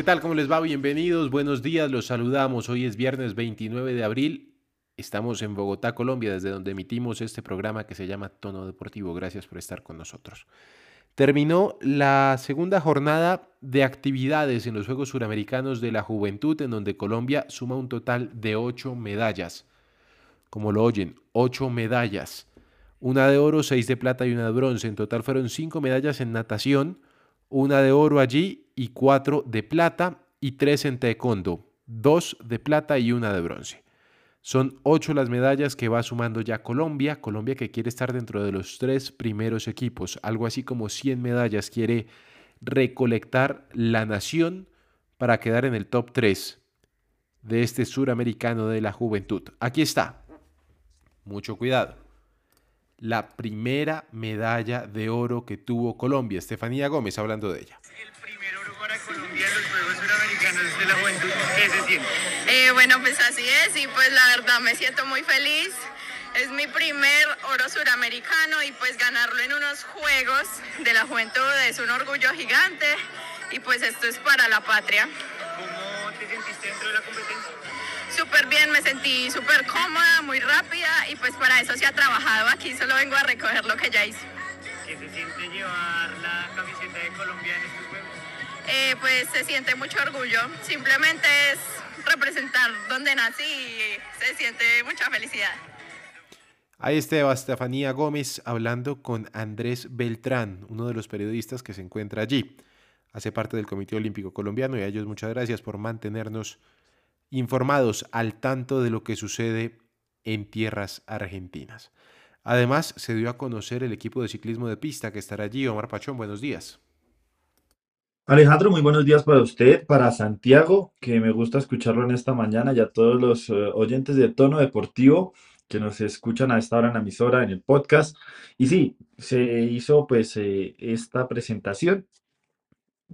¿Qué tal? ¿Cómo les va? Bienvenidos, buenos días, los saludamos. Hoy es viernes 29 de abril. Estamos en Bogotá, Colombia, desde donde emitimos este programa que se llama Tono Deportivo. Gracias por estar con nosotros. Terminó la segunda jornada de actividades en los Juegos Suramericanos de la Juventud, en donde Colombia suma un total de ocho medallas. Como lo oyen, ocho medallas. Una de oro, seis de plata y una de bronce. En total fueron cinco medallas en natación, una de oro allí y cuatro de plata y tres en taekwondo, dos de plata y una de bronce. Son ocho las medallas que va sumando ya Colombia, Colombia que quiere estar dentro de los tres primeros equipos, algo así como 100 medallas quiere recolectar la nación para quedar en el top 3 de este suramericano de la juventud. Aquí está, mucho cuidado, la primera medalla de oro que tuvo Colombia, Estefanía Gómez hablando de ella. Eh, bueno, pues así es y pues la verdad me siento muy feliz. Es mi primer oro suramericano y pues ganarlo en unos Juegos de la Juventud es un orgullo gigante y pues esto es para la patria. ¿Cómo te sentiste dentro de la competencia? Súper bien, me sentí súper cómoda, muy rápida y pues para eso se ha trabajado aquí, solo vengo a recoger lo que ya hice. ¿Qué se siente llevar la camiseta de Colombia en estos Juegos? Eh, pues se siente mucho orgullo, simplemente es representar donde nací y se siente mucha felicidad. Ahí está Estefanía Gómez hablando con Andrés Beltrán, uno de los periodistas que se encuentra allí. Hace parte del Comité Olímpico Colombiano y a ellos muchas gracias por mantenernos informados al tanto de lo que sucede en tierras argentinas. Además, se dio a conocer el equipo de ciclismo de pista que estará allí. Omar Pachón, buenos días. Alejandro, muy buenos días para usted, para Santiago, que me gusta escucharlo en esta mañana, y a todos los eh, oyentes de Tono Deportivo que nos escuchan a esta hora en la emisora, en el podcast. Y sí, se hizo pues eh, esta presentación.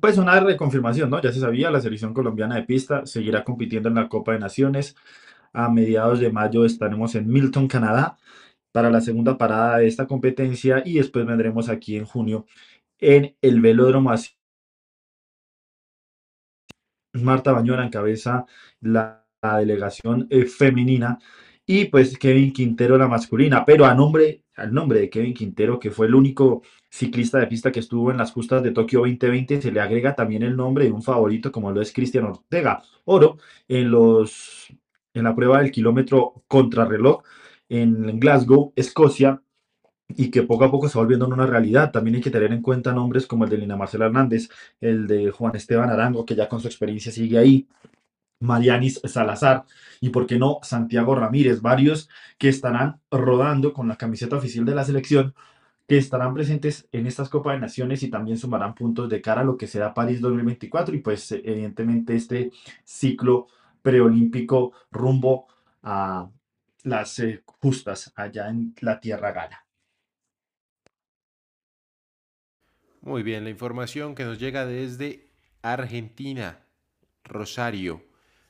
Pues una reconfirmación, ¿no? Ya se sabía, la selección colombiana de pista seguirá compitiendo en la Copa de Naciones. A mediados de mayo estaremos en Milton, Canadá, para la segunda parada de esta competencia y después vendremos aquí en junio en el Velódromo Marta Bañuela encabeza la, la delegación eh, femenina y pues Kevin Quintero la masculina, pero a nombre, al nombre de Kevin Quintero, que fue el único ciclista de pista que estuvo en las justas de Tokio 2020, se le agrega también el nombre de un favorito como lo es Cristian Ortega, oro en los en la prueba del kilómetro contrarreloj en Glasgow, Escocia, y que poco a poco se va volviendo una realidad. También hay que tener en cuenta nombres como el de Lina Marcela Hernández, el de Juan Esteban Arango, que ya con su experiencia sigue ahí, Marianis Salazar y, por qué no, Santiago Ramírez, varios que estarán rodando con la camiseta oficial de la selección, que estarán presentes en estas Copas de Naciones y también sumarán puntos de cara a lo que será París 2024 y pues evidentemente este ciclo preolímpico rumbo a las eh, justas allá en la Tierra Gala. Muy bien, la información que nos llega desde Argentina, Rosario,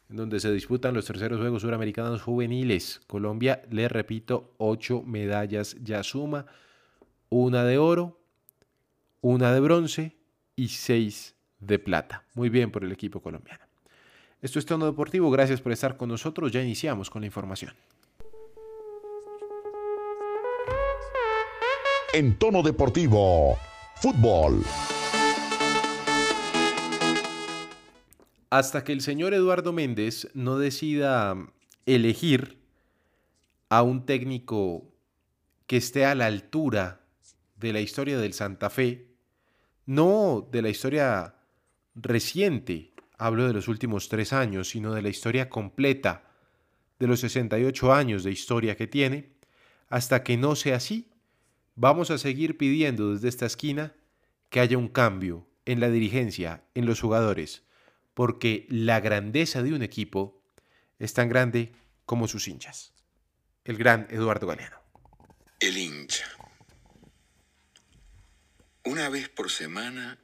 en donde se disputan los terceros Juegos Suramericanos Juveniles. Colombia, le repito, ocho medallas ya suma, una de oro, una de bronce y seis de plata. Muy bien por el equipo colombiano. Esto es Tono Deportivo, gracias por estar con nosotros, ya iniciamos con la información. En Tono Deportivo fútbol. Hasta que el señor Eduardo Méndez no decida elegir a un técnico que esté a la altura de la historia del Santa Fe, no de la historia reciente, hablo de los últimos tres años, sino de la historia completa, de los 68 años de historia que tiene, hasta que no sea así, vamos a seguir pidiendo desde esta esquina que haya un cambio en la dirigencia, en los jugadores, porque la grandeza de un equipo es tan grande como sus hinchas. El gran Eduardo Galeano. El hincha. Una vez por semana,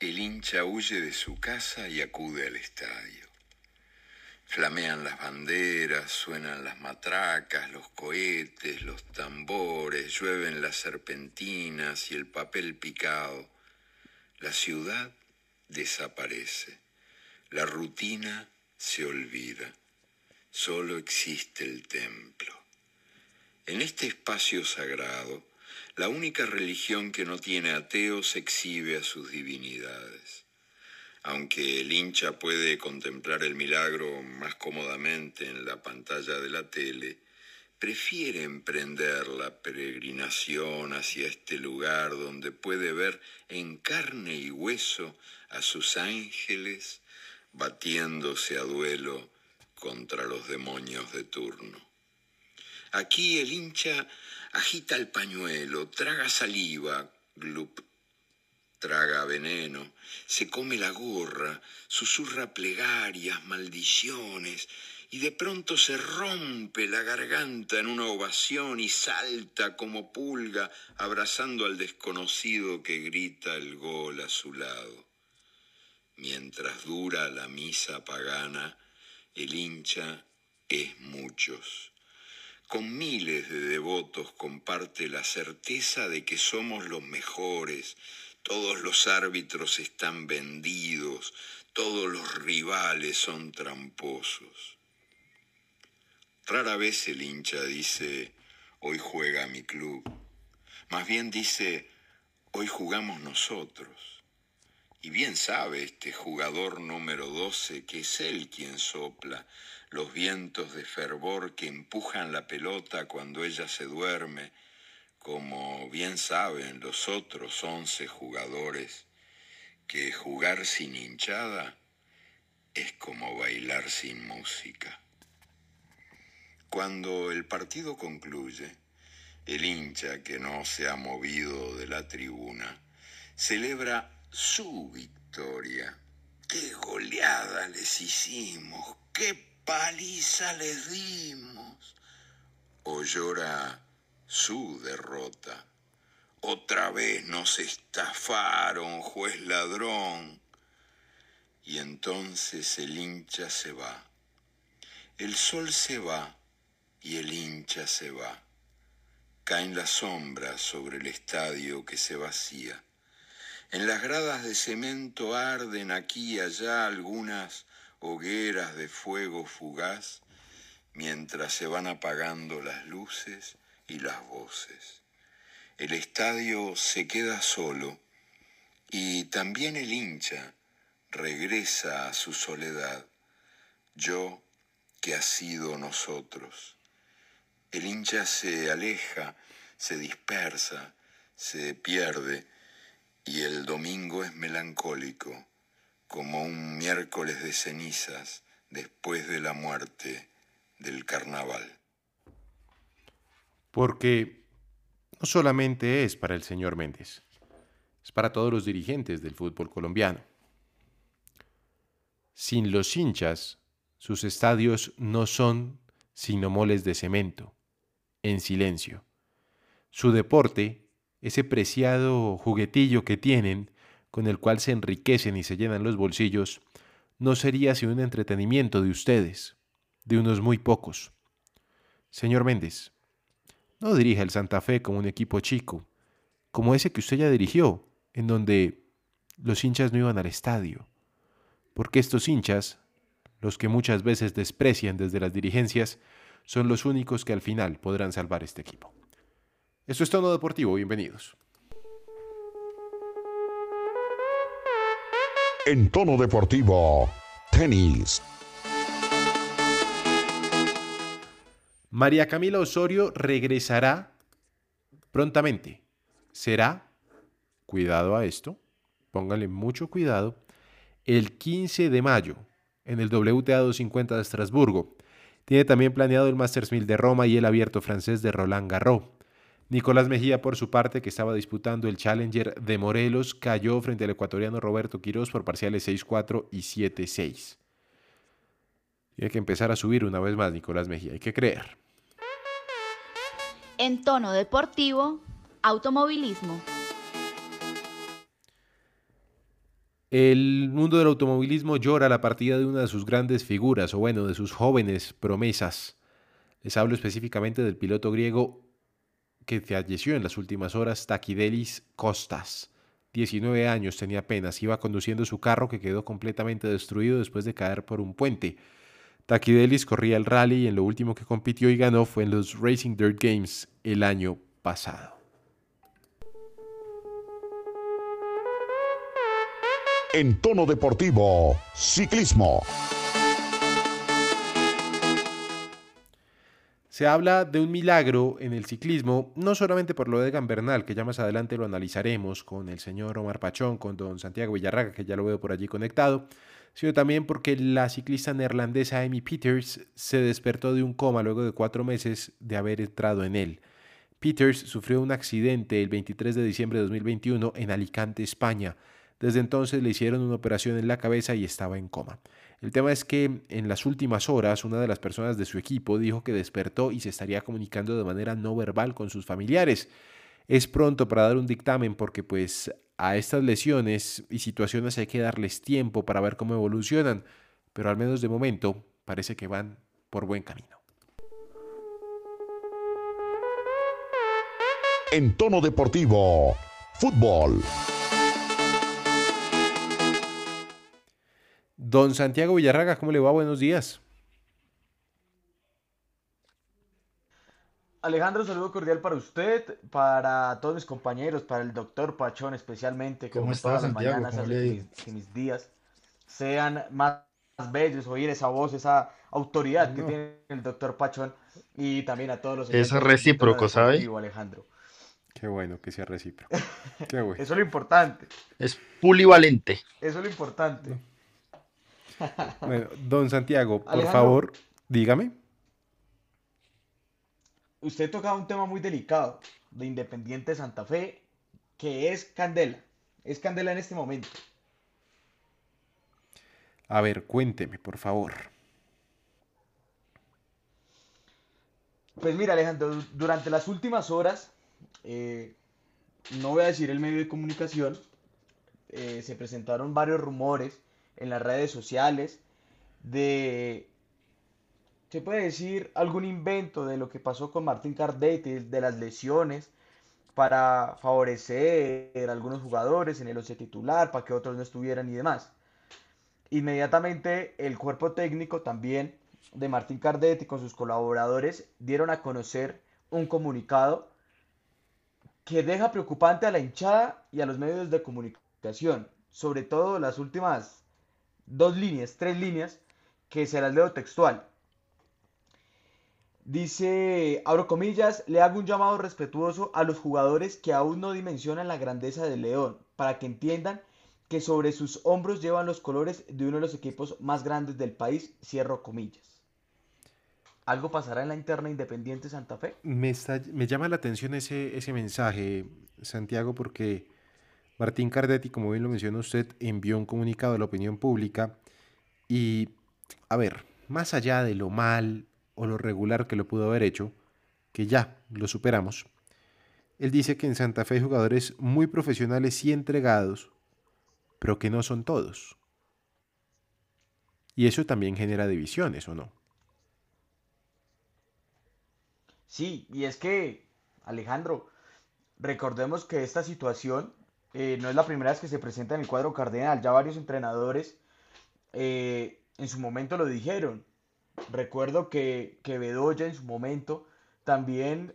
el hincha huye de su casa y acude al estadio. Flamean las banderas, suenan las matracas, los cohetes, los tambores, llueven las serpentinas y el papel picado. La ciudad desaparece. La rutina se olvida. Solo existe el templo. En este espacio sagrado, la única religión que no tiene ateos exhibe a sus divinidades. Aunque el hincha puede contemplar el milagro más cómodamente en la pantalla de la tele, prefiere emprender la peregrinación hacia este lugar donde puede ver en carne y hueso a sus ángeles batiéndose a duelo contra los demonios de turno. Aquí el hincha agita el pañuelo, traga saliva, glup, traga veneno, se come la gorra, susurra plegarias, maldiciones, y de pronto se rompe la garganta en una ovación y salta como pulga abrazando al desconocido que grita el gol a su lado. Mientras dura la misa pagana, el hincha es muchos. Con miles de devotos comparte la certeza de que somos los mejores, todos los árbitros están vendidos, todos los rivales son tramposos. Rara vez el hincha dice, hoy juega mi club. Más bien dice, hoy jugamos nosotros. Y bien sabe este jugador número 12 que es él quien sopla los vientos de fervor que empujan la pelota cuando ella se duerme como bien saben los otros once jugadores, que jugar sin hinchada es como bailar sin música. Cuando el partido concluye, el hincha que no se ha movido de la tribuna celebra su victoria. ¡Qué goleada les hicimos! ¡Qué paliza les dimos! O llora su derrota. Otra vez nos estafaron, juez ladrón. Y entonces el hincha se va. El sol se va y el hincha se va. Caen las sombras sobre el estadio que se vacía. En las gradas de cemento arden aquí y allá algunas hogueras de fuego fugaz, mientras se van apagando las luces y las voces. El estadio se queda solo y también el hincha regresa a su soledad, yo que ha sido nosotros. El hincha se aleja, se dispersa, se pierde y el domingo es melancólico, como un miércoles de cenizas después de la muerte del carnaval porque no solamente es para el señor Méndez, es para todos los dirigentes del fútbol colombiano. Sin los hinchas, sus estadios no son sino moles de cemento, en silencio. Su deporte, ese preciado juguetillo que tienen, con el cual se enriquecen y se llenan los bolsillos, no sería sino un entretenimiento de ustedes, de unos muy pocos. Señor Méndez, no dirija el Santa Fe como un equipo chico, como ese que usted ya dirigió, en donde los hinchas no iban al estadio. Porque estos hinchas, los que muchas veces desprecian desde las dirigencias, son los únicos que al final podrán salvar este equipo. Esto es Tono Deportivo, bienvenidos. En Tono Deportivo, tenis. María Camila Osorio regresará prontamente. Será, cuidado a esto, pónganle mucho cuidado, el 15 de mayo en el WTA 250 de Estrasburgo. Tiene también planeado el Masters 1000 de Roma y el abierto francés de Roland Garros. Nicolás Mejía, por su parte, que estaba disputando el Challenger de Morelos, cayó frente al ecuatoriano Roberto Quirós por parciales 6-4 y 7-6. Tiene que empezar a subir una vez más Nicolás Mejía, hay que creer. En tono deportivo, automovilismo. El mundo del automovilismo llora la partida de una de sus grandes figuras, o bueno, de sus jóvenes promesas. Les hablo específicamente del piloto griego que falleció en las últimas horas, Takidelis Kostas. 19 años tenía apenas, iba conduciendo su carro que quedó completamente destruido después de caer por un puente. Taquidelis corría el rally y en lo último que compitió y ganó fue en los Racing Dirt Games el año pasado. En tono deportivo, ciclismo. Se habla de un milagro en el ciclismo, no solamente por lo de Gambernal, que ya más adelante lo analizaremos con el señor Omar Pachón, con don Santiago Villarraga, que ya lo veo por allí conectado, sino también porque la ciclista neerlandesa Amy Peters se despertó de un coma luego de cuatro meses de haber entrado en él. Peters sufrió un accidente el 23 de diciembre de 2021 en Alicante, España. Desde entonces le hicieron una operación en la cabeza y estaba en coma. El tema es que en las últimas horas una de las personas de su equipo dijo que despertó y se estaría comunicando de manera no verbal con sus familiares. Es pronto para dar un dictamen porque pues a estas lesiones y situaciones hay que darles tiempo para ver cómo evolucionan, pero al menos de momento parece que van por buen camino. En tono deportivo, fútbol. Don Santiago Villarraga, ¿cómo le va? Buenos días. Alejandro, saludo cordial para usted, para todos mis compañeros, para el doctor Pachón especialmente. ¿Cómo como está, todas las Santiago? mañanas ¿Cómo hace que mis, que mis días sean más bellos, oír esa voz, esa autoridad que tiene el doctor Pachón y también a todos los Es recíproco, ¿sabe? Alejandro. Qué bueno que sea recíproco. Qué bueno. Eso es lo importante, Es polivalente. eso es lo importante. Bueno, don Santiago, por Alejandro. favor, dígame. Usted toca un tema muy delicado de Independiente Santa Fe, que es Candela. Es Candela en este momento. A ver, cuénteme, por favor. Pues mira, Alejandro, du- durante las últimas horas, eh, no voy a decir el medio de comunicación, eh, se presentaron varios rumores en las redes sociales de, se puede decir, algún invento de lo que pasó con Martín Cardetti, de las lesiones, para favorecer a algunos jugadores en el once titular, para que otros no estuvieran y demás. Inmediatamente el cuerpo técnico también de Martín Cardetti con sus colaboradores dieron a conocer un comunicado que deja preocupante a la hinchada y a los medios de comunicación, sobre todo las últimas dos líneas, tres líneas, que se las leo textual. Dice, abro comillas, le hago un llamado respetuoso a los jugadores que aún no dimensionan la grandeza del León, para que entiendan que sobre sus hombros llevan los colores de uno de los equipos más grandes del país, cierro comillas. ¿Algo pasará en la interna Independiente Santa Fe? Me, me llama la atención ese, ese mensaje, Santiago, porque Martín Cardetti, como bien lo menciona usted, envió un comunicado a la opinión pública y, a ver, más allá de lo mal o lo regular que lo pudo haber hecho, que ya lo superamos, él dice que en Santa Fe hay jugadores muy profesionales y entregados, pero que no son todos. Y eso también genera divisiones, ¿o no? Sí, y es que, Alejandro, recordemos que esta situación eh, no es la primera vez que se presenta en el cuadro cardenal. Ya varios entrenadores eh, en su momento lo dijeron. Recuerdo que, que Bedoya en su momento también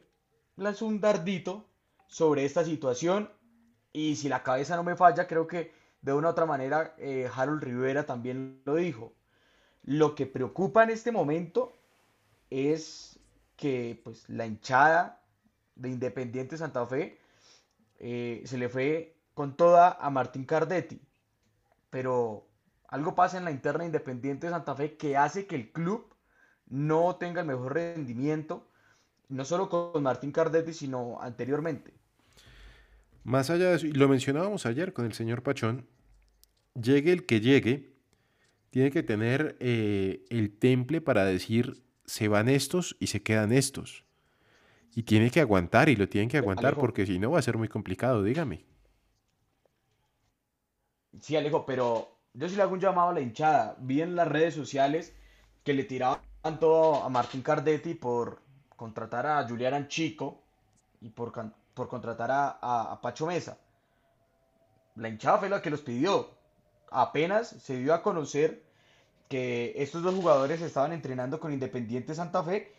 lanzó un dardito sobre esta situación. Y si la cabeza no me falla, creo que de una u otra manera eh, Harold Rivera también lo dijo. Lo que preocupa en este momento es que pues la hinchada de Independiente Santa Fe se le fue con toda a Martín Cardetti. Pero algo pasa en la interna Independiente Santa Fe que hace que el club no tenga el mejor rendimiento, no solo con Martín Cardetti, sino anteriormente. Más allá de eso, y lo mencionábamos ayer con el señor Pachón, llegue el que llegue, tiene que tener eh, el temple para decir se van estos y se quedan estos. Y tiene que aguantar y lo tienen que aguantar porque si no va a ser muy complicado, dígame. Sí, Alejo, pero yo sí le hago un llamado a la hinchada. Vi en las redes sociales que le tiraban todo a Martín Cardetti por contratar a Julián Chico y por, por contratar a, a- a Pacho Mesa. la hinchada fue la que los pidió. Apenas se dio a conocer que estos dos jugadores estaban entrenando con Independiente Santa Fe,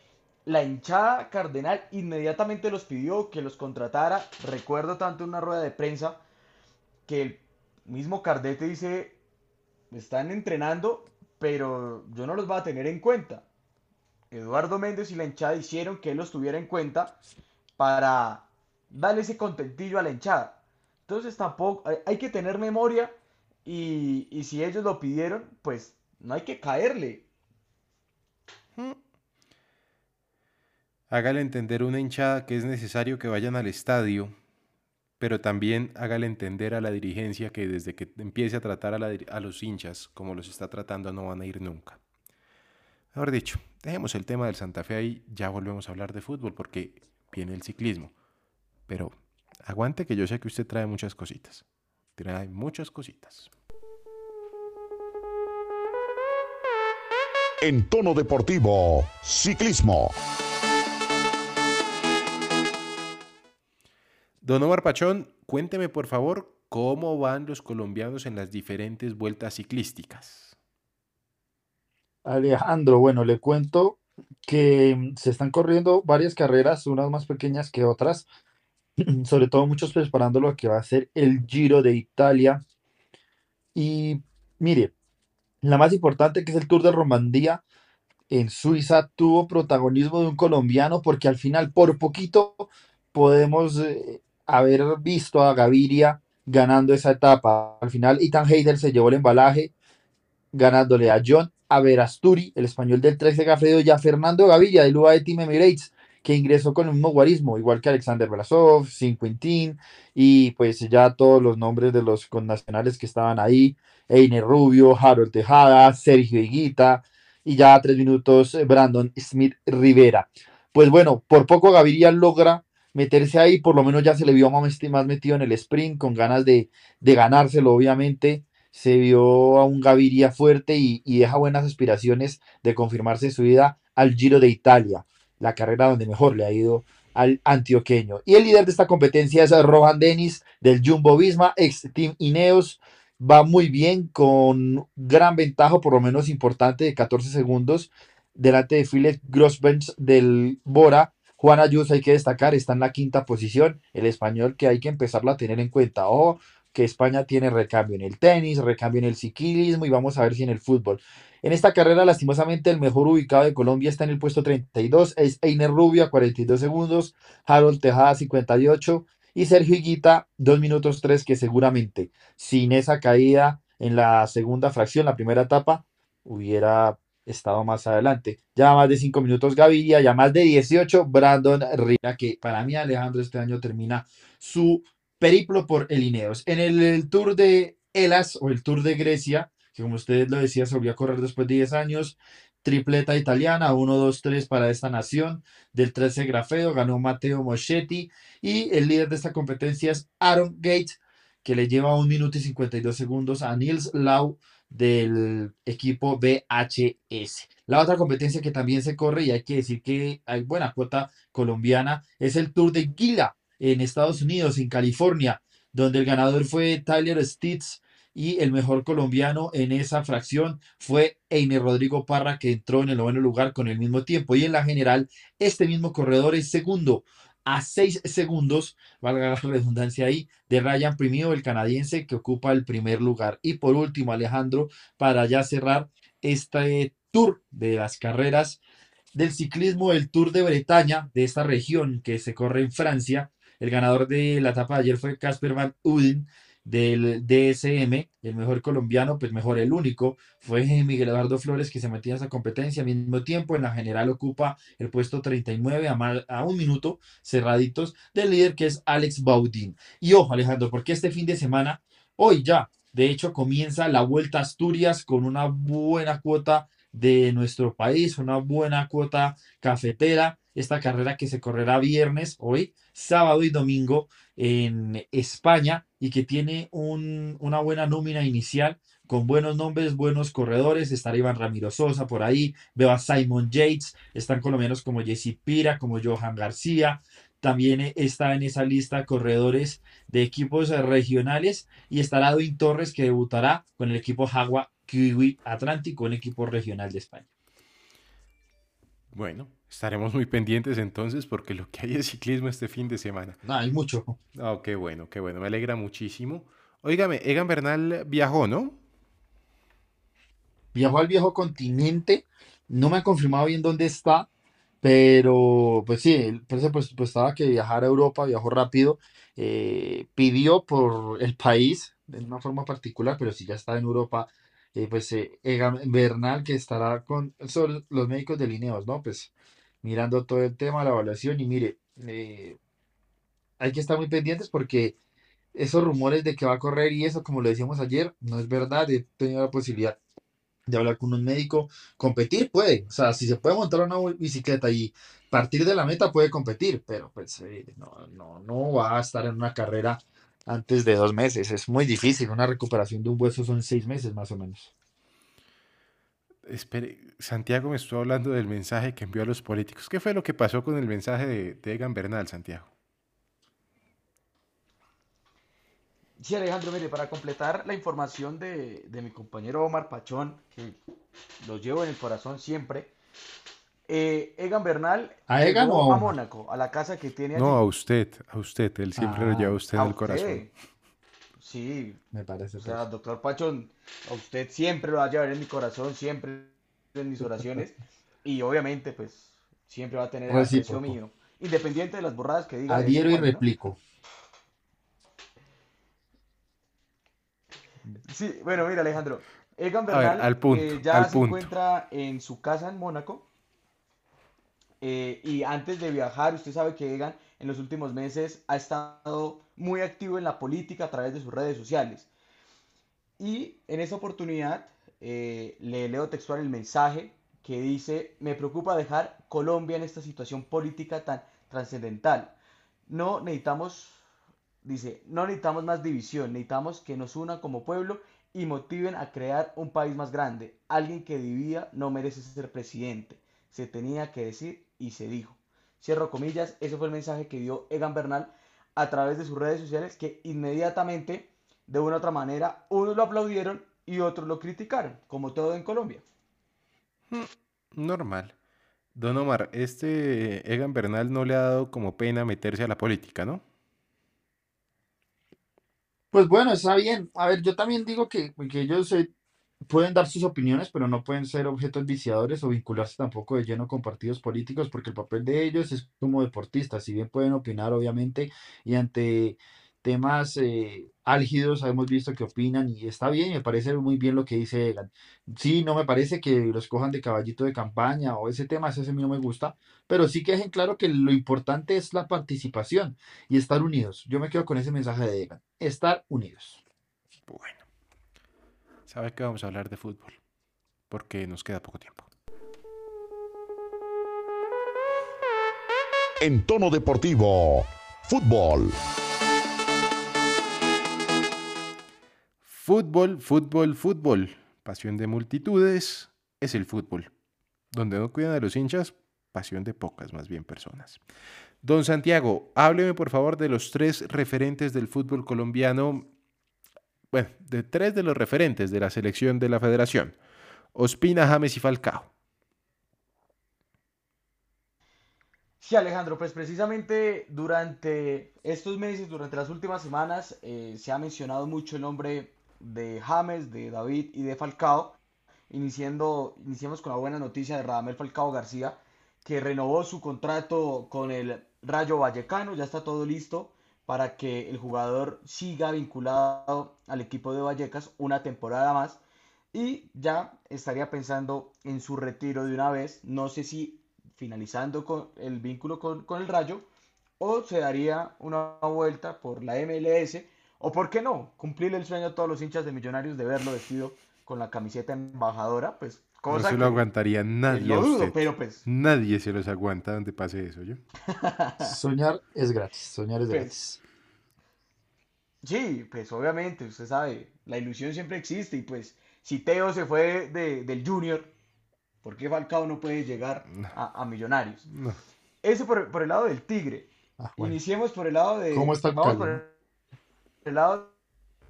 la hinchada cardenal inmediatamente los pidió que los contratara. Recuerdo tanto en una rueda de prensa que el mismo Cardete dice, están entrenando, pero yo no los voy a tener en cuenta. Eduardo Méndez y la hinchada hicieron que él los tuviera en cuenta para darle ese contentillo a la hinchada. Entonces tampoco hay que tener memoria y, y si ellos lo pidieron, pues no hay que caerle. Hágale entender una hinchada que es necesario que vayan al estadio, pero también hágale entender a la dirigencia que desde que empiece a tratar a, los hinchas como los está tratando no van a ir nunca. Mejor dicho, dejemos el tema del Santa Fe ahí, ya volvemos a hablar de fútbol porque viene el ciclismo. Pero aguante que yo sé que usted trae muchas cositas. Trae muchas cositas. En tono deportivo, ciclismo. Don Omar Pachón, cuénteme por favor cómo van los colombianos en las diferentes vueltas ciclísticas. Alejandro, bueno, le cuento que se están corriendo varias carreras, unas más pequeñas que otras, sobre todo muchos preparando lo que va a ser el Giro de Italia. Y mire, la más importante que es el Tour de Romandía en Suiza tuvo protagonismo de un colombiano porque al final por poquito podemos eh, haber visto a Gaviria ganando esa etapa. Al final Ethan Heider se llevó el embalaje ganándole a John Averasturi, el español del 13 Gafredo, y a Fernando Gaviria del UAE Team Emirates, que ingresó con el mismo guarismo, igual que Alexander Blasov, Sin Quintín, y pues ya todos los nombres de los connacionales que estaban ahí, Einer Rubio, Harold Tejada, Sergio Higuita, y ya a tres minutos Brandon Smith Rivera. Pues bueno, por poco Gaviria logra meterse ahí, por lo menos ya se le vio más, metido en el sprint, con ganas de, de ganárselo, obviamente. Se vio a un Gaviria fuerte y, y, deja buenas aspiraciones de confirmarse su vida al Giro de Italia, la carrera donde mejor le ha ido al antioqueño. Y el líder de esta competencia es Rohan Dennis del Jumbo Visma, ex Team Ineos. Va muy bien, con gran ventaja, por lo menos importante, de 14 segundos, delante de Philip Grossbench del Bora, Juan Ayuso hay que destacar, está en la quinta posición, el español que hay que empezarlo a tener en cuenta. o que España tiene recambio en el tenis, recambio en el ciclismo y vamos a ver si en el fútbol. En esta carrera, lastimosamente, el mejor ubicado de Colombia está en el puesto 32, es Einer Rubio a 42 segundos, Harold Tejada 58 y Sergio Higuita 2 minutos 3 que seguramente sin esa caída en la segunda fracción, la primera etapa, hubiera estado más adelante. Ya más de 5 minutos Gaviria, ya más de 18 Brandon Rivera, que para mí Alejandro este año termina su periplo por el Ineos. En el, Tour de Elas o el Tour de Grecia, que como ustedes lo decía, se volvió a correr después de 10 años, tripleta italiana, 1, 2, 3 para esta nación, del 13 Grafedo, ganó Matteo Moschetti y el líder de esta competencia es Aaron Gates, que le lleva 1 minuto y 52 segundos a Niels Lau del equipo BHS. La otra competencia que también se corre y hay que decir que hay buena cuota colombiana es el Tour de Gila en Estados Unidos, en California, donde el ganador fue Tyler Stitz y el mejor colombiano en esa fracción fue Einer Rodrigo Parra, que entró en el noveno lugar con el mismo tiempo. Y en la general, este mismo corredor es segundo a 6 segundos, valga la redundancia ahí, de Ryan Primio, el canadiense que ocupa el primer lugar. Y por último, Alejandro, para ya cerrar este tour de las carreras del ciclismo, el Tour de Bretaña, de esta región que se corre en Francia. El ganador de la etapa de ayer fue Casper Van Uden, del DSM, el mejor colombiano, pues mejor el único, fue Miguel Eduardo Flores que se metía a esa competencia al mismo tiempo, en la general ocupa el puesto 39 a, a un minuto cerraditos del líder que es Alex Baudín. Y ojo Alejandro, porque este fin de semana, hoy ya, de hecho comienza la Vuelta a Asturias con una buena cuota de nuestro país, una buena cuota cafetera, esta carrera que se correrá viernes, hoy, sábado y domingo en España y que tiene una buena nómina inicial con buenos nombres, buenos corredores. Estará Iván Ramiro Sosa por ahí. Veo a Simon Yates. Están colombianos como Jesse Pira, como Johan García. también está en esa lista corredores de equipos regionales y estará Edwin Torres que debutará con el equipo Jagua Kiwi Atlántico, un equipo regional de España. Bueno, estaremos muy pendientes entonces porque lo que hay es ciclismo este fin de semana. No, hay mucho. Oh, qué bueno, qué bueno, me alegra muchísimo. Óigame, Egan Bernal viajó, ¿no? Viajó al viejo continente, no me han confirmado bien dónde está, pero pues sí, él pues, pues, estaba que viajar a Europa, viajó rápido, eh, pidió por el país de una forma particular, pero si ya está en Europa, eh, pues eh, Egan Bernal que estará con son los médicos de Lineos, ¿no? Pues mirando todo el tema, la evaluación y mire, eh, hay que estar muy pendientes porque esos rumores de que va a correr y eso, como lo decíamos ayer, no es verdad, he tenido la posibilidad de hablar con un médico, competir puede, o sea, si se puede montar una bicicleta y partir de la meta puede competir, pero pues eh, no, no, no va a estar en una carrera antes de dos meses, es muy difícil, una recuperación de un hueso son seis meses más o menos. Espere, Santiago me estuvo hablando del mensaje que envió a los políticos. ¿Qué fue lo que pasó con el mensaje de, de Egan Bernal, Santiago? Sí, Alejandro, mire, para completar la información de, de mi compañero Omar Pachón, que lo llevo en el corazón siempre, eh, Egan Bernal ¿A Egan llegó o a? Mónaco, a la casa que tiene No, allí. a usted, a usted. Él siempre lo Ah, lleva a usted A en el corazón. Sí, me parece. o sea, pues. doctor Pachón, a usted siempre lo va a llevar en mi corazón, siempre en mis oraciones, y obviamente, pues, siempre va a tener el aprecio Recíproco. mío, independiente de las borradas que diga Adhiero y replico. Sí, bueno, mira, Alejandro. Egan ver, Bernal al punto, eh, ya al se punto. encuentra en su casa en Mónaco. eh, y antes de viajar, usted sabe que Egan en los últimos meses ha estado muy activo en la política a través de sus redes sociales. Y en esa oportunidad eh, le leo textual el mensaje que dice, me preocupa dejar Colombia en esta situación política tan trascendental. No necesitamos, dice, no necesitamos más división, necesitamos que nos unan como pueblo y motiven a crear un país más grande. Alguien que divida no merece ser presidente. Se tenía que decir y se dijo. Cierro comillas, ese fue el mensaje que dio Egan Bernal a través de sus redes sociales que inmediatamente, de una u otra manera, unos lo aplaudieron y otros lo criticaron, como todo en Colombia. Normal. Don Omar, este Egan Bernal no le ha dado como pena meterse a la política, ¿no? Pues bueno, está bien. A ver, yo también digo que, que ellos eh, pueden dar sus opiniones, pero no pueden ser objetos viciadores o vincularse tampoco de lleno con partidos políticos, porque el papel de ellos es como deportistas. Si bien pueden opinar, obviamente, y ante temas eh, álgidos, hemos visto que opinan y está bien, me parece muy bien lo que dice Egan. Sí, no me parece que los cojan de caballito de campaña o ese tema, ese a mí no me gusta, pero sí que dejen claro que lo importante es la participación y estar unidos. Yo me quedo con ese mensaje de Egan, estar unidos. Bueno. ¿Sabe que vamos a hablar de fútbol? Porque nos queda poco tiempo. En tono deportivo, fútbol. Fútbol, fútbol, fútbol. Pasión de multitudes es el fútbol. Donde no cuidan a los hinchas, pasión de pocas más bien personas. Don Santiago, hábleme por favor de los tres referentes del fútbol colombiano. Bueno, de tres de los referentes de la selección de la federación. Ospina, James y Falcao. Sí, Alejandro, pues precisamente durante estos meses, durante las últimas semanas, eh, se ha mencionado mucho el nombre de James, de David y de Falcao. Iniciando, iniciamos con la buena noticia de Radamel Falcao García, que renovó su contrato con el Rayo Vallecano, ya está todo listo para que el jugador siga vinculado al equipo de Vallecas una temporada más y ya estaría pensando en su retiro de una vez. No sé si finalizando con el vínculo con, con el Rayo o se daría una vuelta por la MLS o por qué no, cumplir el sueño a todos los hinchas de Millonarios de verlo vestido con la camiseta embajadora, pues No se que lo aguantaría nadie lo a dudo, usted. pero pues Nadie se los aguanta donde pase eso, ¿yo? Soñar es gratis, soñar es Pues, gratis. Sí, pues obviamente, usted sabe, la ilusión siempre existe y pues si Teo se fue de- del Junior, ¿por qué Falcao no puede llegar No. a, a Millonarios? No. Ese por, por el lado del Tigre. Ah, bueno. Iniciemos por el lado de. ¿Cómo está el Vamos por el lado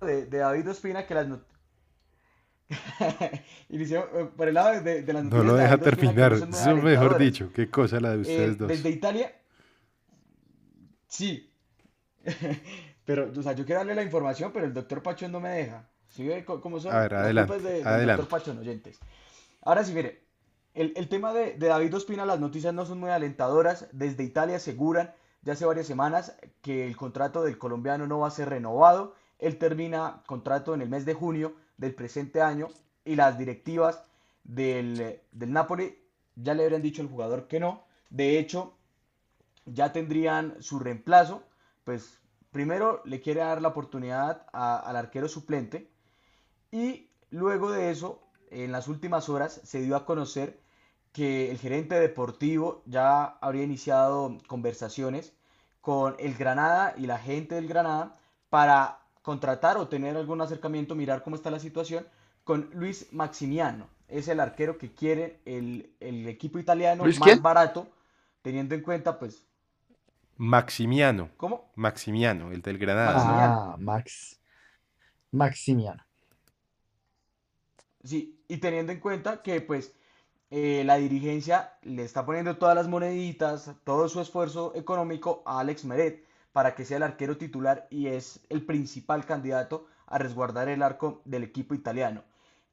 de, de David Ospina, que las Iniciemos eh, por el lado de, de las No lo de deja terminar. Eso mejor dicho. Qué cosa la de Eh, ustedes dos. desde Italia, sí. Pero, o sea, yo quiero darle la información, pero el doctor Pachón no me deja. ¿Sí ve cómo son? A ver, La adelante, es de- del adelante. doctor Pachón, oyentes. Ahora sí, mire, el, el tema de, de David Ospina, las noticias no son muy alentadoras. Desde Italia aseguran ya hace varias semanas que el contrato del colombiano no va a ser renovado. Él termina contrato en el mes de junio del presente año y las directivas del, del Napoli ya le habrían dicho al jugador que no. De hecho, ya tendrían su reemplazo. Pues primero le quiere dar la oportunidad al arquero suplente y luego de eso, en las últimas horas, se dio a conocer que el gerente deportivo ya habría iniciado conversaciones con el Granada y la gente del Granada para contratar o tener algún acercamiento, mirar cómo está la situación con Luis Maximiano. Es el arquero que quiere el, el equipo italiano ¿Luis más quién? barato, teniendo en cuenta, pues, Maximiano. ¿cómo? Maximiano, el del Granada. Ah, Max. Maximiano. Sí, y teniendo en cuenta que pues eh, la dirigencia le está poniendo todas las moneditas, todo su esfuerzo económico a Alex Meret para que sea el arquero titular y es el principal candidato a resguardar el arco del equipo italiano.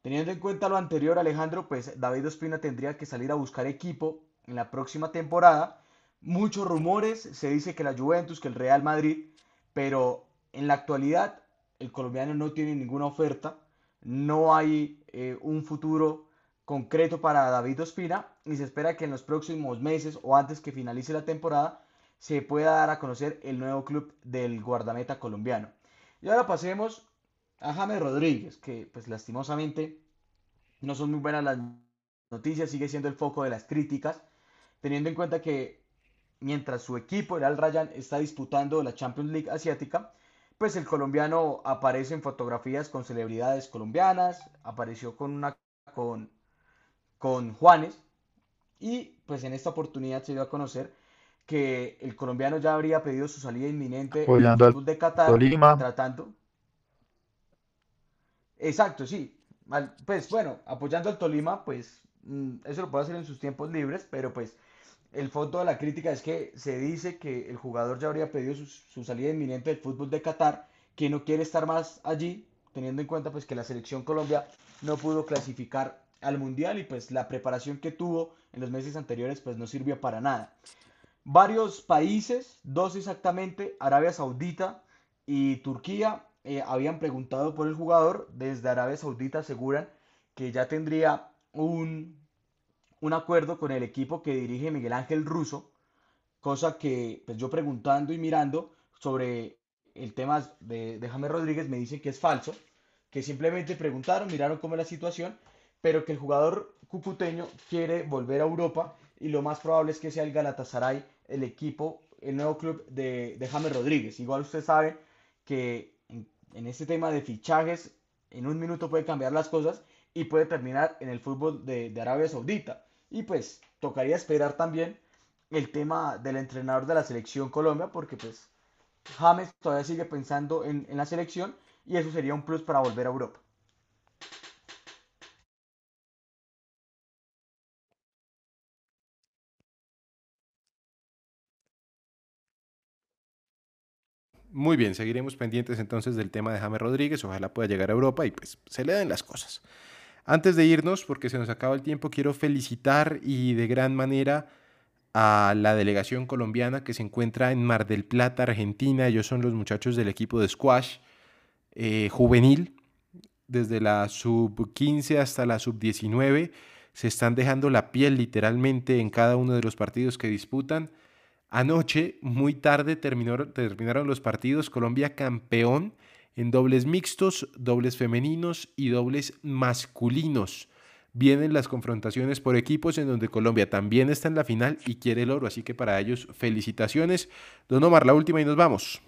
Teniendo en cuenta lo anterior, Alejandro, pues David Ospina tendría que salir a buscar equipo en la próxima temporada. Muchos rumores, se dice que la Juventus, que el Real Madrid, pero en la actualidad el colombiano no tiene ninguna oferta, no hay eh, un futuro concreto para David Ospina y se espera que en los próximos meses o antes que finalice la temporada se pueda dar a conocer el nuevo club del guardameta colombiano. Y ahora pasemos a James Rodríguez, que pues lastimosamente no son muy buenas las noticias, sigue siendo el foco de las críticas, teniendo en cuenta que mientras su equipo, el Al Rayyan, está disputando la Champions League asiática, pues el colombiano aparece en fotografías con celebridades colombianas, apareció con una con, con Juanes y pues en esta oportunidad se dio a conocer que el colombiano ya habría pedido su salida inminente del Apoyando al fútbol de Qatar, Tolima. tratando. Exacto, sí. Pues bueno, apoyando al Tolima, pues mm, eso lo puede hacer en sus tiempos libres, pero pues el fondo de la crítica es que se dice que el jugador ya habría pedido su, su salida inminente del fútbol de Qatar, que no quiere estar más allí, teniendo en cuenta pues que la selección Colombia no pudo clasificar al Mundial y pues la preparación que tuvo en los meses anteriores pues no sirvió para nada. Varios países, dos exactamente, Arabia Saudita y Turquía, eh, habían preguntado por el jugador. Desde Arabia Saudita aseguran que ya tendría un, un acuerdo con el equipo que dirige Miguel Ángel Russo, cosa que pues yo preguntando y mirando sobre el tema de, de James Rodríguez me dicen que es falso, que simplemente preguntaron, miraron cómo es la situación, pero que el jugador cucuteño quiere volver a Europa y lo más probable es que sea el Galatasaray el equipo, el nuevo club de, de James Rodríguez. Igual usted sabe que en, este tema de fichajes, en un minuto puede cambiar las cosas y puede terminar en el fútbol de, Arabia Saudita. Y pues tocaría esperar también el tema del entrenador de la selección Colombia, porque pues James todavía sigue pensando en, en la selección y eso sería un plus para volver a Europa. Muy bien, seguiremos pendientes entonces del tema de James Rodríguez. Ojalá pueda llegar a Europa y pues se le den las cosas. Antes de irnos, porque se nos acaba el tiempo, quiero felicitar y de gran manera a la delegación colombiana que se encuentra en Mar del Plata, Argentina. Ellos son los muchachos del equipo de squash eh, juvenil, desde la sub 15 hasta la sub 19. Se están dejando la piel literalmente en cada uno de los partidos que disputan. Anoche, muy tarde, terminaron los partidos. Colombia campeón en dobles mixtos, dobles femeninos y dobles masculinos. Vienen las confrontaciones por equipos en donde Colombia también está en la final y quiere el oro. Así que para ellos, felicitaciones. Don Omar, la última y nos vamos.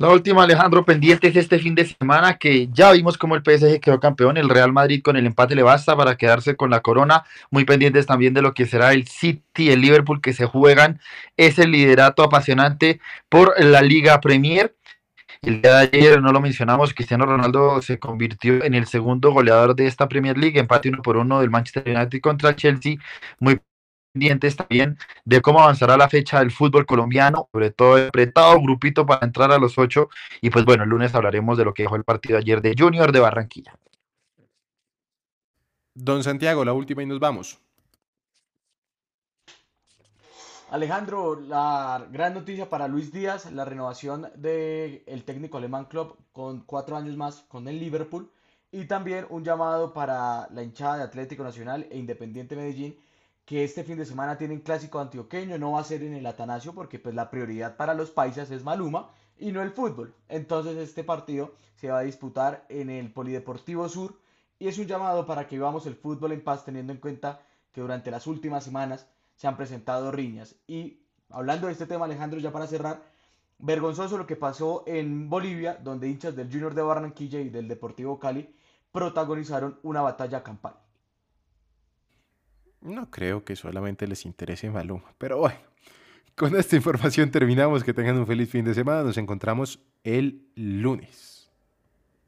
La última, Alejandro, pendiente es este fin de semana que ya vimos cómo el PSG quedó campeón. El Real Madrid con el empate le basta para quedarse con la corona. Muy pendientes también de lo que será el City y el Liverpool que se juegan ese liderato apasionante por la Liga Premier. El día de ayer, no lo mencionamos, Cristiano Ronaldo se convirtió en el segundo goleador de esta Premier League, empate uno por uno del Manchester United contra el Chelsea. Muy pendientes también de cómo avanzará la fecha del fútbol colombiano, sobre todo apretado grupito para entrar a los ocho. Y pues bueno, el lunes hablaremos de lo que dejó el partido ayer de Junior de Barranquilla. Don Santiago, la última y nos vamos. Alejandro, la gran noticia para Luis Díaz, la renovación del técnico alemán Klopp con cuatro años más con el Liverpool y también un llamado para la hinchada de Atlético Nacional e Independiente Medellín que este fin de semana tienen clásico antioqueño, no va a ser en el Atanasio porque pues la prioridad para los paisas es Maluma y no el fútbol. Entonces este partido se va a disputar en el Polideportivo Sur y es un llamado para que vivamos el fútbol en paz teniendo en cuenta que durante las últimas semanas se han presentado riñas. Y hablando de este tema Alejandro, ya para cerrar, vergonzoso lo que pasó en Bolivia, donde hinchas del Junior de Barranquilla y del Deportivo Cali protagonizaron una batalla campal. No creo que solamente les interese Maluma, pero bueno, con esta información terminamos. Que tengan un feliz fin de semana. Nos encontramos el lunes.